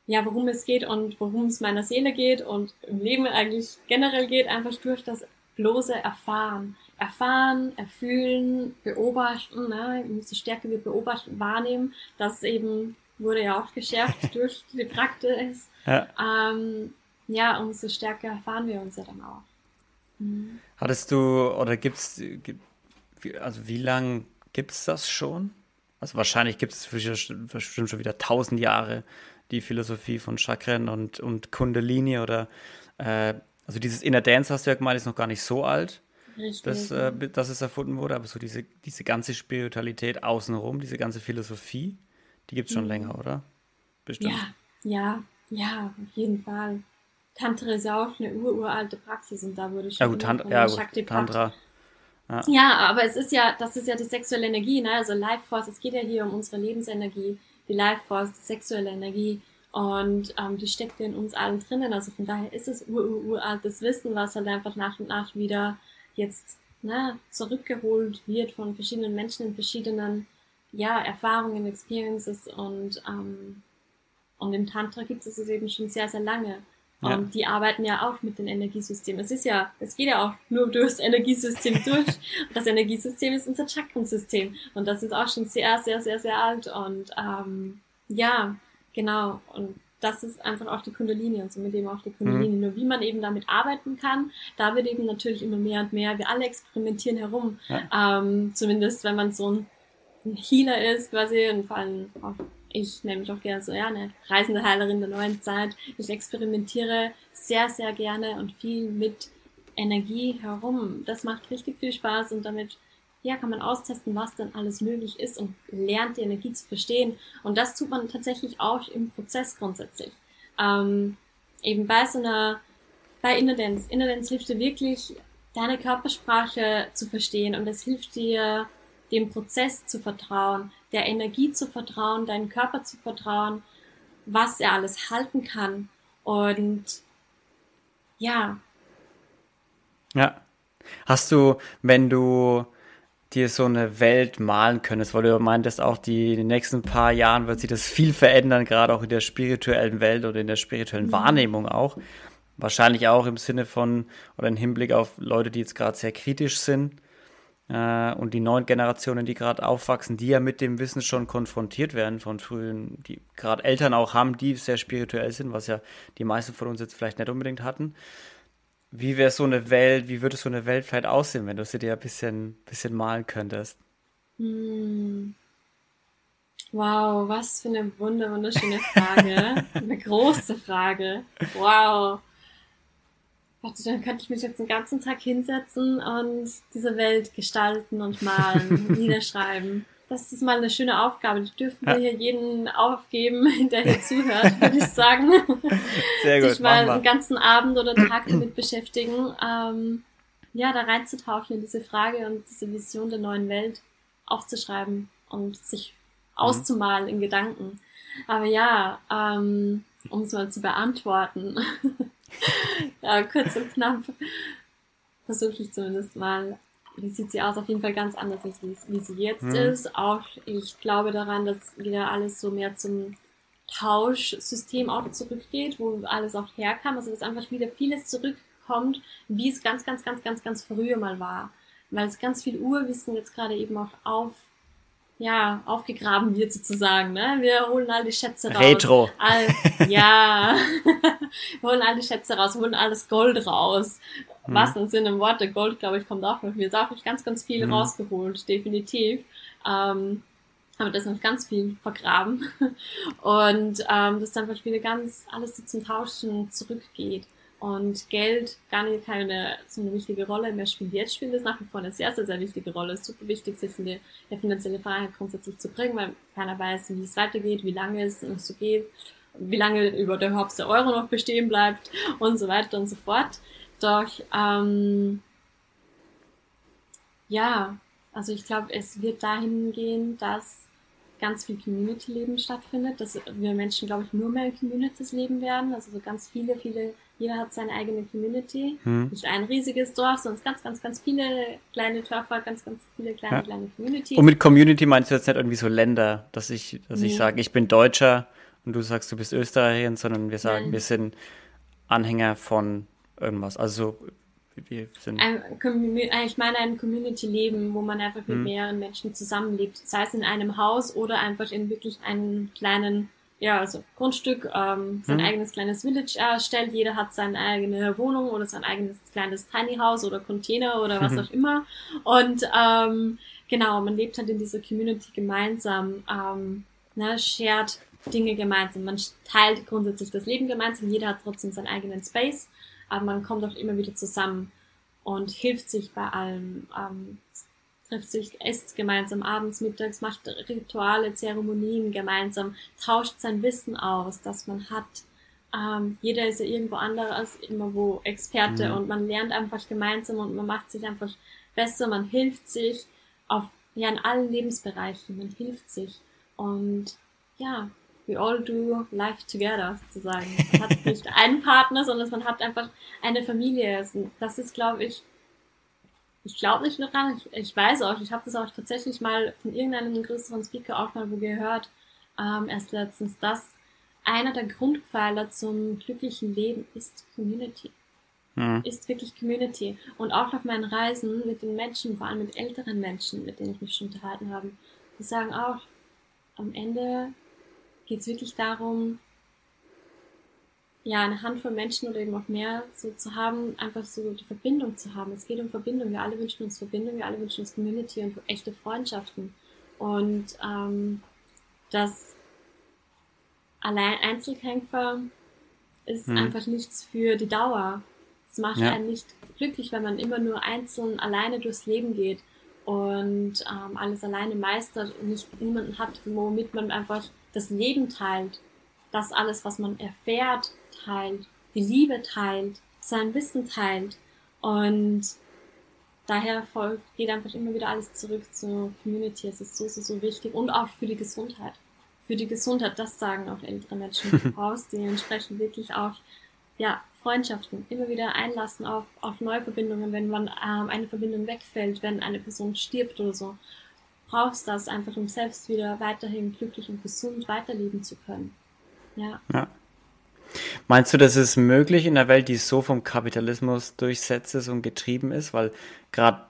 ja, worum es geht und worum es meiner Seele geht und im Leben eigentlich generell geht, einfach durch das bloße Erfahren. Erfahren, erfühlen, beobachten, ne? umso stärker wir beobachten, wahrnehmen, das eben wurde ja auch geschärft durch die Praxis. Ja. Ähm, ja, umso stärker erfahren wir uns ja dann auch. Mhm. Hattest du oder gibt's also wie lange gibt es das schon? Also wahrscheinlich gibt es bestimmt schon wieder tausend Jahre die Philosophie von Chakren und, und Kundalini oder äh, also dieses Inner Dance hast du ja gemeint, ist noch gar nicht so alt, dass, äh, dass es erfunden wurde, aber so diese, diese ganze Spiritualität außenrum, diese ganze Philosophie, die gibt es schon mhm. länger, oder? Bestimmt. Ja, ja, ja, auf jeden Fall. Tantra ist ja auch eine ururalte Praxis und da wurde schon ja, gut, Tant ja, gut, Tantra. Ja. ja. aber es ist ja, das ist ja die sexuelle Energie, ne? Also Life Force, es geht ja hier um unsere Lebensenergie, die Life Force, die sexuelle Energie. Und ähm, die steckt in uns allen drinnen. Also von daher ist es ur, ur, uraltes Wissen, was halt einfach nach und nach wieder jetzt ne, zurückgeholt wird von verschiedenen Menschen in verschiedenen ja, Erfahrungen, Experiences und, ähm, und im Tantra gibt es es eben schon sehr, sehr lange. Ja. Und die arbeiten ja auch mit den Energiesystemen. Es ist ja, es geht ja auch nur durchs Energiesystem durch. Und das Energiesystem ist unser Chakrensystem. Und das ist auch schon sehr, sehr, sehr, sehr alt. Und ähm, ja, genau. Und das ist einfach auch die Kundalini und somit eben auch die Kundalini. Mhm. Nur wie man eben damit arbeiten kann, da wird eben natürlich immer mehr und mehr. Wir alle experimentieren herum. Ja. Ähm, zumindest wenn man so ein, ein Healer ist quasi und vor allem auch ich nenne mich auch gerne so, ja, eine reisende Heilerin der neuen Zeit. Ich experimentiere sehr, sehr gerne und viel mit Energie herum. Das macht richtig viel Spaß und damit ja, kann man austesten, was denn alles möglich ist und lernt die Energie zu verstehen. Und das tut man tatsächlich auch im Prozess grundsätzlich. Ähm, eben bei so einer, bei Inner Dance. Inner Dance hilft dir wirklich, deine Körpersprache zu verstehen und es hilft dir, dem Prozess zu vertrauen, der Energie zu vertrauen, deinen Körper zu vertrauen, was er alles halten kann. Und ja. Ja. Hast du, wenn du dir so eine Welt malen könntest, weil du meintest auch, die in den nächsten paar Jahren wird sich das viel verändern, gerade auch in der spirituellen Welt oder in der spirituellen mhm. Wahrnehmung auch. Wahrscheinlich auch im Sinne von oder im Hinblick auf Leute, die jetzt gerade sehr kritisch sind äh, und die neuen Generationen, die gerade aufwachsen, die ja mit dem Wissen schon konfrontiert werden von frühen, die gerade Eltern auch haben, die sehr spirituell sind, was ja die meisten von uns jetzt vielleicht nicht unbedingt hatten. Wie wäre so eine Welt, wie würde so eine Welt vielleicht aussehen, wenn du sie dir ein bisschen, bisschen malen könntest? Hm. Wow, was für eine wunderschöne Frage. eine große Frage. Wow. Warte, dann könnte ich mich jetzt den ganzen Tag hinsetzen und diese Welt gestalten und malen, niederschreiben. Das ist mal eine schöne Aufgabe. Die dürfen wir hier jeden aufgeben, der hier zuhört, würde ich sagen. Sehr gut. Sich mal einen ganzen Abend oder Tag damit beschäftigen, ähm, ja, da reinzutauchen in diese Frage und diese Vision der neuen Welt aufzuschreiben und sich auszumalen in Gedanken. Aber ja, ähm, um es mal zu beantworten. ja, kurz und knapp versuche ich zumindest mal. Wie sieht sie aus? Auf jeden Fall ganz anders, als wie, sie jetzt mhm. ist. Auch ich glaube daran, dass wieder alles so mehr zum Tauschsystem auch zurückgeht, wo alles auch herkam. Also dass einfach wieder vieles zurückkommt, wie es ganz, ganz, ganz, ganz, ganz früher mal war. Weil es ganz viel Urwissen jetzt gerade eben auch auf ja, aufgegraben wird sozusagen. Ne? Wir holen all die Schätze raus. Retro. All, ja, wir holen all die Schätze raus, holen alles Gold raus. Mhm. Was dann sind im Worte Gold, glaube ich, kommt auch noch. Haben auch ganz, ganz viel mhm. rausgeholt, definitiv. Ähm, aber das ist noch ganz viel vergraben. Und ähm, das dann einfach wieder ganz alles so zum Tauschen zurückgeht und Geld gar nicht keine so eine wichtige Rolle mehr spielt. Jetzt spielt es nach wie vor eine sehr, sehr, sehr wichtige Rolle. Es ist super wichtig, sich in die, die finanzielle Freiheit grundsätzlich zu bringen, weil keiner weiß, wie es weitergeht, wie lange es noch so geht, wie lange über der überhaupt der Euro noch bestehen bleibt und so weiter und so fort. Doch ähm, ja, also ich glaube, es wird dahin gehen, dass ganz viel Community-Leben stattfindet, dass wir Menschen, glaube ich, nur mehr in Communities leben werden. Also so ganz viele, viele jeder hat seine eigene Community. Hm. Nicht ein riesiges Dorf, sondern ganz, ganz, ganz viele kleine Dörfer, ganz, ganz viele kleine, ja. kleine Communities. Und mit Community meinst du jetzt nicht irgendwie so Länder, dass ich, dass nee. ich sage, ich bin Deutscher und du sagst, du bist Österreicherin, sondern wir sagen, Nein. wir sind Anhänger von irgendwas. Also wir sind. Ein, ich meine ein Community-Leben, wo man einfach mit hm. mehreren Menschen zusammenlebt. Sei es in einem Haus oder einfach in wirklich einem kleinen ja, also Grundstück, ähm, sein mhm. eigenes kleines Village erstellt. Jeder hat seine eigene Wohnung oder sein eigenes kleines Tiny House oder Container oder was mhm. auch immer. Und ähm, genau, man lebt halt in dieser Community gemeinsam, ähm, ne, shared Dinge gemeinsam. Man teilt grundsätzlich das Leben gemeinsam. Jeder hat trotzdem seinen eigenen Space, aber man kommt auch immer wieder zusammen und hilft sich bei allem. Ähm, trifft sich, esst gemeinsam abends, mittags, macht Rituale, Zeremonien gemeinsam, tauscht sein Wissen aus, das man hat Ähm, jeder ist ja irgendwo anders, immer wo Experte mhm. und man lernt einfach gemeinsam und man macht sich einfach besser, man hilft sich auf, ja, in allen Lebensbereichen, man hilft sich und ja, we all do life together sozusagen. Man hat nicht einen Partner, sondern man hat einfach eine Familie. Das ist, glaube ich, ich glaube nicht nur dran, ich, ich weiß auch, ich habe das auch tatsächlich mal von irgendeinem größeren Speaker auch mal wo gehört, ähm, erst letztens, dass einer der Grundpfeiler zum glücklichen Leben ist Community. Mhm. Ist wirklich Community. Und auch auf meinen Reisen mit den Menschen, vor allem mit älteren Menschen, mit denen ich mich schon unterhalten habe, die sagen auch, am Ende geht es wirklich darum, ja, eine Handvoll Menschen oder eben auch mehr so zu haben, einfach so die Verbindung zu haben. Es geht um Verbindung. Wir alle wünschen uns Verbindung, wir alle wünschen uns Community und echte Freundschaften. Und ähm, das allein Einzelkämpfer ist hm. einfach nichts für die Dauer. Es macht ja. einen nicht glücklich, wenn man immer nur einzeln alleine durchs Leben geht und ähm, alles alleine meistert und nicht niemanden hat, womit man einfach das Leben teilt. Das alles, was man erfährt, teilt, die Liebe teilt, sein Wissen teilt und daher folgt, geht einfach immer wieder alles zurück zur Community. Es ist so, so, so wichtig und auch für die Gesundheit. Für die Gesundheit, das sagen auch ältere Menschen. Brauchst dementsprechend wirklich auch, ja, Freundschaften immer wieder einlassen auf, auf neue Verbindungen, wenn man ähm, eine Verbindung wegfällt, wenn eine Person stirbt oder so. Brauchst das einfach, um selbst wieder weiterhin glücklich und gesund weiterleben zu können. Ja. ja. Meinst du, das ist möglich in einer Welt, die so vom Kapitalismus durchsetzt ist und getrieben ist? Weil gerade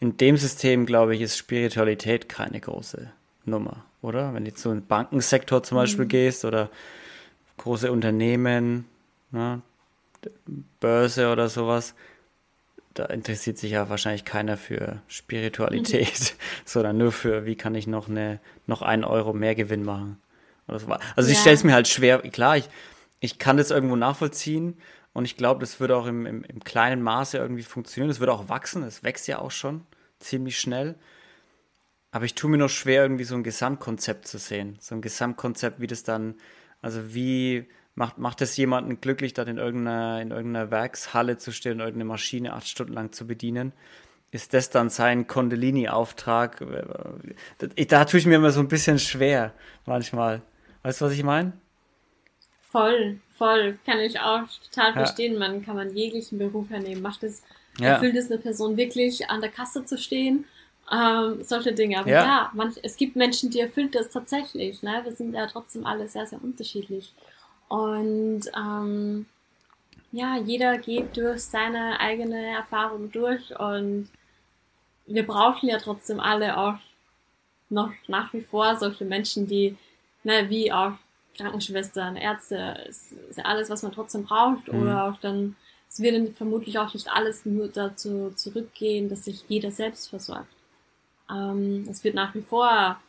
in dem System, glaube ich, ist Spiritualität keine große Nummer, oder? Wenn du zu einem Bankensektor zum Beispiel mhm. gehst oder große Unternehmen, ne, Börse oder sowas, da interessiert sich ja wahrscheinlich keiner für Spiritualität, mhm. sondern nur für, wie kann ich noch eine, noch einen Euro mehr Gewinn machen. Also ja. ich stelle es mir halt schwer, klar, ich, ich kann das irgendwo nachvollziehen und ich glaube, das würde auch im, im, im kleinen Maße irgendwie funktionieren. Das würde auch wachsen, es wächst ja auch schon ziemlich schnell. Aber ich tue mir noch schwer, irgendwie so ein Gesamtkonzept zu sehen. So ein Gesamtkonzept, wie das dann, also wie macht, macht es jemanden glücklich, dann in irgendeiner, in irgendeiner Werkshalle zu stehen, irgendeine Maschine acht Stunden lang zu bedienen? Ist das dann sein Kondolini-Auftrag? Da, da tue ich mir immer so ein bisschen schwer manchmal. Weißt du, was ich meine? Voll, voll. Kann ich auch total ja. verstehen. Man kann man jeglichen Beruf hernehmen. Macht es, ja. erfüllt es eine Person wirklich, an der Kasse zu stehen? Ähm, solche Dinge. Aber ja, ja manch, es gibt Menschen, die erfüllt das tatsächlich. Ne? Wir sind ja trotzdem alle sehr, sehr unterschiedlich. Und ähm, ja, jeder geht durch seine eigene Erfahrung durch und wir brauchen ja trotzdem alle auch noch nach wie vor solche Menschen, die, ne, wie auch Krankenschwestern, Ärzte, ist, ist ja alles, was man trotzdem braucht. Mhm. Oder auch dann, es wird dann vermutlich auch nicht alles nur dazu zurückgehen, dass sich jeder selbst versorgt. Ähm, es wird nach wie vor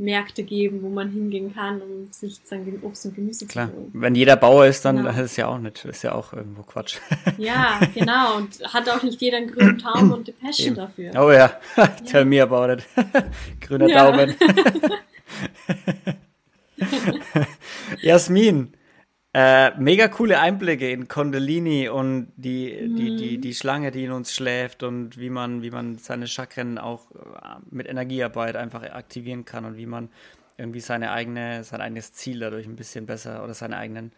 Märkte geben, wo man hingehen kann, um sich sein Obst und Gemüse Klar. zu holen. Wenn jeder Bauer ist, dann genau. ist es ja auch nicht, ist ja auch irgendwo Quatsch. Ja, genau. Und hat auch nicht jeder einen grünen Daumen und die Passion dafür. Oh ja, tell ja. me about it. Grüner ja. Daumen. Jasmin, äh, mega coole Einblicke in Kundalini und die, mhm. die, die, die Schlange, die in uns schläft und wie man, wie man seine Chakren auch äh, mit Energiearbeit einfach aktivieren kann und wie man irgendwie seine eigene, sein eigenes Ziel dadurch ein bisschen besser oder seine eigenen,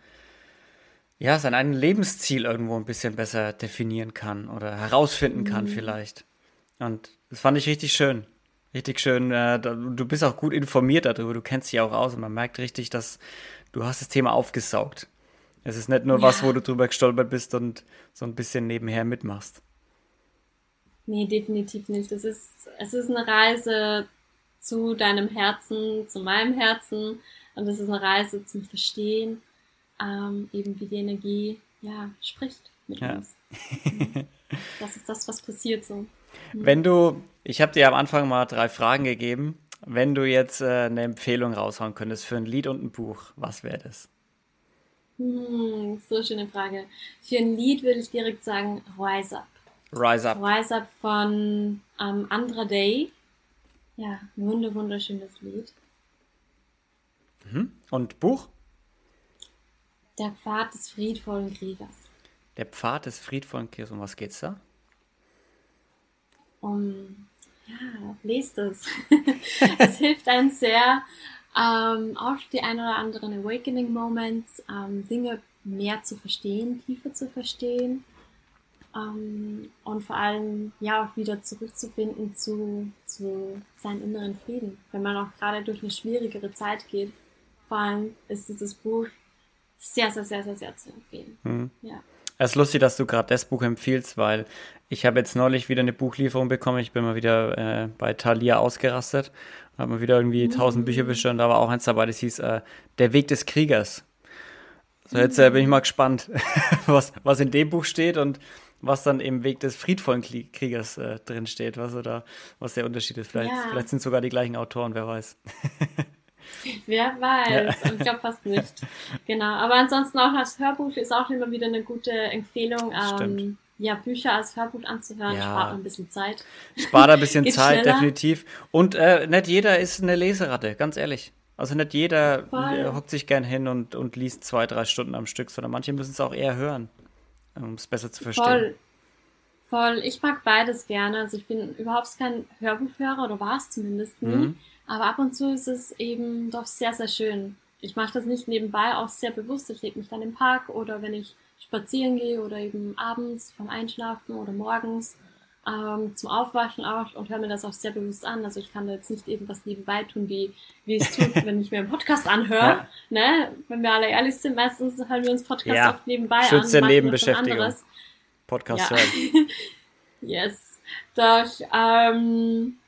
ja, sein eigenes Lebensziel irgendwo ein bisschen besser definieren kann oder herausfinden kann mhm. vielleicht. Und das fand ich richtig schön. Richtig schön. Äh, du bist auch gut informiert darüber. Du kennst dich auch aus und man merkt richtig, dass du hast das Thema aufgesaugt. Es ist nicht nur ja. was, wo du drüber gestolpert bist und so ein bisschen nebenher mitmachst. Nee, definitiv nicht. Es ist, es ist eine Reise zu deinem Herzen, zu meinem Herzen und es ist eine Reise zum Verstehen, ähm, eben wie die Energie ja spricht mit ja. uns. das ist das, was passiert so. Wenn du, ich habe dir am Anfang mal drei Fragen gegeben. Wenn du jetzt äh, eine Empfehlung raushauen könntest für ein Lied und ein Buch, was wäre das? Hm, so schöne Frage. Für ein Lied würde ich direkt sagen Rise Up. Rise Up. Rise Up von ähm, Andra Day. Ja, ein wunder wunderschönes Lied. Mhm. Und Buch? Der Pfad des friedvollen Kriegers. Der Pfad des friedvollen Kriegers. Um was geht's da? Um, ja, lest es. es hilft einem sehr, ähm, auch die ein oder anderen Awakening Moments, ähm, Dinge mehr zu verstehen, tiefer zu verstehen ähm, und vor allem ja auch wieder zurückzufinden zu, zu seinem inneren Frieden. Wenn man auch gerade durch eine schwierigere Zeit geht, vor allem ist dieses Buch sehr, sehr, sehr, sehr, sehr zu empfehlen. Mhm. Ja. Es ist lustig, dass du gerade das Buch empfiehlst, weil ich habe jetzt neulich wieder eine Buchlieferung bekommen. Ich bin mal wieder äh, bei Thalia ausgerastet. Habe mal wieder irgendwie tausend mhm. Bücher bestellt. Da war auch eins dabei, das hieß äh, Der Weg des Kriegers. So, jetzt äh, bin ich mal gespannt, was, was in dem Buch steht und was dann im Weg des friedvollen Kriegers äh, drin steht, was, oder, was der Unterschied ist. Vielleicht, ja. vielleicht sind sogar die gleichen Autoren, wer weiß. Wer weiß, ja. ich glaube fast nicht. Genau, aber ansonsten auch als Hörbuch ist auch immer wieder eine gute Empfehlung. Ähm, ja, Bücher als Hörbuch anzuhören, ja. spart ein bisschen Zeit. Spart ein bisschen Zeit, schneller. definitiv. Und äh, nicht jeder ist eine Leseratte, ganz ehrlich. Also nicht jeder Voll. hockt sich gern hin und, und liest zwei, drei Stunden am Stück, sondern manche müssen es auch eher hören, um es besser zu verstehen. Voll. Voll. Ich mag beides gerne. Also ich bin überhaupt kein Hörbuchhörer oder war es zumindest nie. Mhm. Aber ab und zu ist es eben doch sehr, sehr schön. Ich mache das nicht nebenbei, auch sehr bewusst. Ich lege mich dann im Park oder wenn ich spazieren gehe oder eben abends vom Einschlafen oder morgens ähm, zum Aufwachen auch und höre mir das auch sehr bewusst an. Also ich kann da jetzt nicht eben was nebenbei tun, wie, wie es tut, wenn ich mir einen Podcast anhöre. Ja. Ne? Wenn wir alle ehrlich sind, meistens hören wir uns Podcasts ja. oft nebenbei Schütze an. Nebenbeschäftigung. Podcast ja. hören. yes. Doch ähm,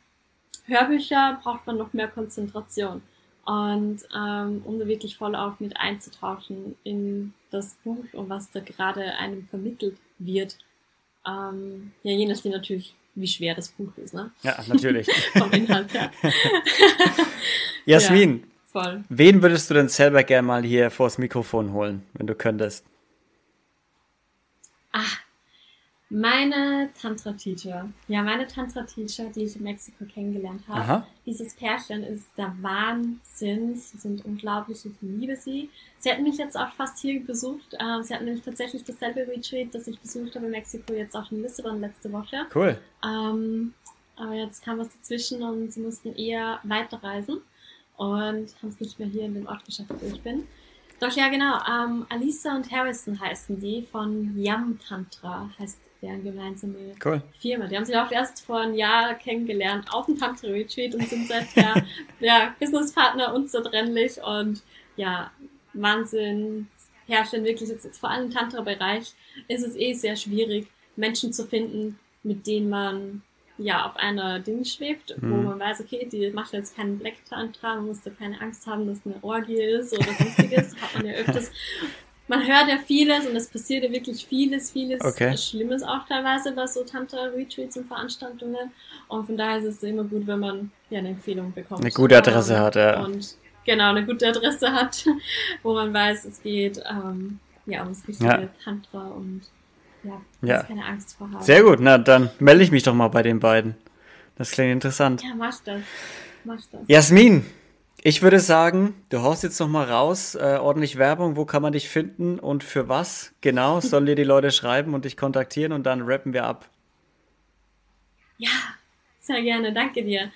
Hörbücher braucht man noch mehr Konzentration. Und ähm, um da wirklich voll auch mit einzutauchen in das Buch und was da gerade einem vermittelt wird. Ähm, ja, je nachdem natürlich, wie schwer das Buch ist, ne? Ja, natürlich. Vom Inhalt her. Jasmin, ja, voll. wen würdest du denn selber gerne mal hier vors Mikrofon holen, wenn du könntest? Ach, meine Tantra-Teacher, ja, meine Tantra-Teacher, die ich in Mexiko kennengelernt habe, dieses Pärchen ist der Wahnsinn. Sie sind unglaublich, ich liebe sie. Sie hatten mich jetzt auch fast hier besucht. Ähm, sie hatten nämlich tatsächlich dasselbe Retreat, das ich besucht habe in Mexiko, jetzt auch in Lissabon letzte Woche. Cool. Ähm, aber jetzt kam was dazwischen und sie mussten eher weiterreisen und haben es nicht mehr hier in dem Ort geschafft, wo ich bin. Doch ja, genau. Ähm, Alisa und Harrison heißen die von Yam Tantra, heißt deren gemeinsame cool. Firma. Die haben sich auch erst vor einem Jahr kennengelernt auf dem Tantra Retreat und sind seither ja, Businesspartner unzertrennlich und ja, Wahnsinn. Herrschen wirklich jetzt, jetzt vor allem im Tantra-Bereich ist es eh sehr schwierig, Menschen zu finden, mit denen man ja auf einer Ding schwebt, mhm. wo man weiß, okay, die macht jetzt keinen Black Tantra, man muss da keine Angst haben, dass es eine Orgie ist oder sonstiges, hat man ja öfters man hört ja vieles und es passiert ja wirklich vieles, vieles okay. Schlimmes auch teilweise bei so Tantra-Retreats und Veranstaltungen. Und von daher ist es immer gut, wenn man ja eine Empfehlung bekommt. Eine gute Adresse ähm, hat, ja. Und genau, eine gute Adresse hat, wo man weiß, es geht ähm, ja um das richtige ja. Tantra und ja, ja. keine Angst vor haben. Sehr gut, na dann melde ich mich doch mal bei den beiden. Das klingt interessant. Ja, mach das. Mach das. Jasmin, ich würde sagen, du haust jetzt noch mal raus, äh, ordentlich Werbung, wo kann man dich finden und für was genau sollen dir die Leute schreiben und dich kontaktieren und dann rappen wir ab. Ja, sehr gerne, danke dir.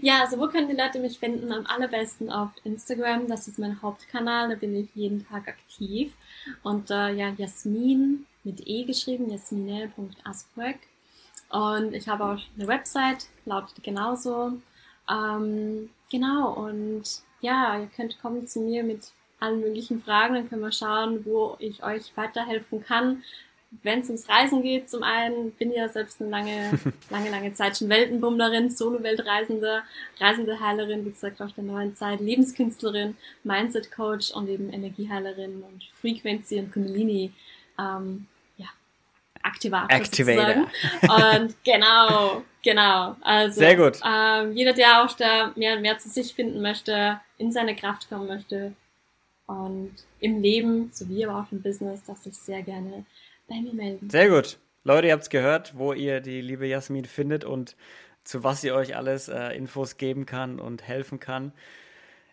Ja, also wo können die Leute mich finden? Am allerbesten auf Instagram, das ist mein Hauptkanal, da bin ich jeden Tag aktiv. Und äh, ja, Jasmin mit E geschrieben, jasmine.asperg. Und ich habe auch eine Website, lautet genauso. Ähm, Genau, und ja, ihr könnt kommen zu mir mit allen möglichen Fragen, dann können wir schauen, wo ich euch weiterhelfen kann. Wenn es ums Reisen geht, zum einen bin ich ja selbst eine lange, lange, lange Zeit schon Weltenbummlerin, Solo-Weltreisende, reisende Heilerin, wie gesagt, auf der neuen Zeit, Lebenskünstlerin, Mindset-Coach und eben Energieheilerin und Frequency und Kundalini ähm, Activator. Activator. Und genau, genau. Also Sehr gut. Ähm, jeder, der auch da mehr und mehr zu sich finden möchte, in seine Kraft kommen möchte und im Leben, sowie aber auch im Business, darf sich sehr gerne bei mir melden. Sehr gut. Leute, ihr habt es gehört, wo ihr die liebe Jasmin findet und zu was sie euch alles äh, Infos geben kann und helfen kann.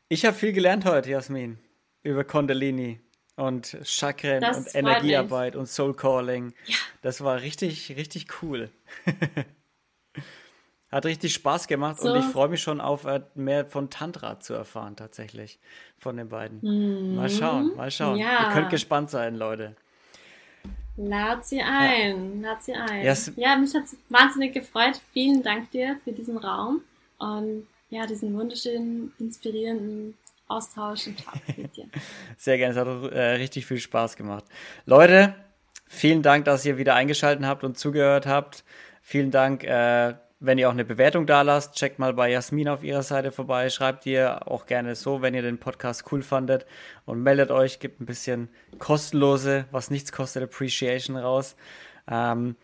Ich habe viel gelernt heute, Jasmin, über Kondalini. Und Chakren das und Energiearbeit mich. und Soul Calling. Ja. Das war richtig, richtig cool. Hat richtig Spaß gemacht so. und ich freue mich schon auf äh, mehr von Tantra zu erfahren, tatsächlich. Von den beiden. Mhm. Mal schauen, mal schauen. Ja. Ihr könnt gespannt sein, Leute. Lad sie ein, ja. lad sie ein. Yes. Ja, mich hat es wahnsinnig gefreut. Vielen Dank dir für diesen Raum und ja, diesen wunderschönen, inspirierenden Austausch und Talk mit dir. Sehr gerne, es hat äh, richtig viel Spaß gemacht. Leute, vielen Dank, dass ihr wieder eingeschaltet habt und zugehört habt. Vielen Dank, äh, wenn ihr auch eine Bewertung da lasst, checkt mal bei Jasmin auf ihrer Seite vorbei. Schreibt ihr auch gerne so, wenn ihr den Podcast cool fandet. Und meldet euch, gibt ein bisschen kostenlose, was nichts kostet, Appreciation raus. Ähm,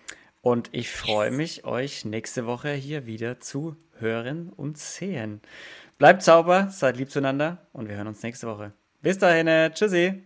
und ich freue mich, euch nächste Woche hier wieder zu hören und sehen. Bleibt sauber, seid lieb zueinander und wir hören uns nächste Woche. Bis dahin, tschüssi.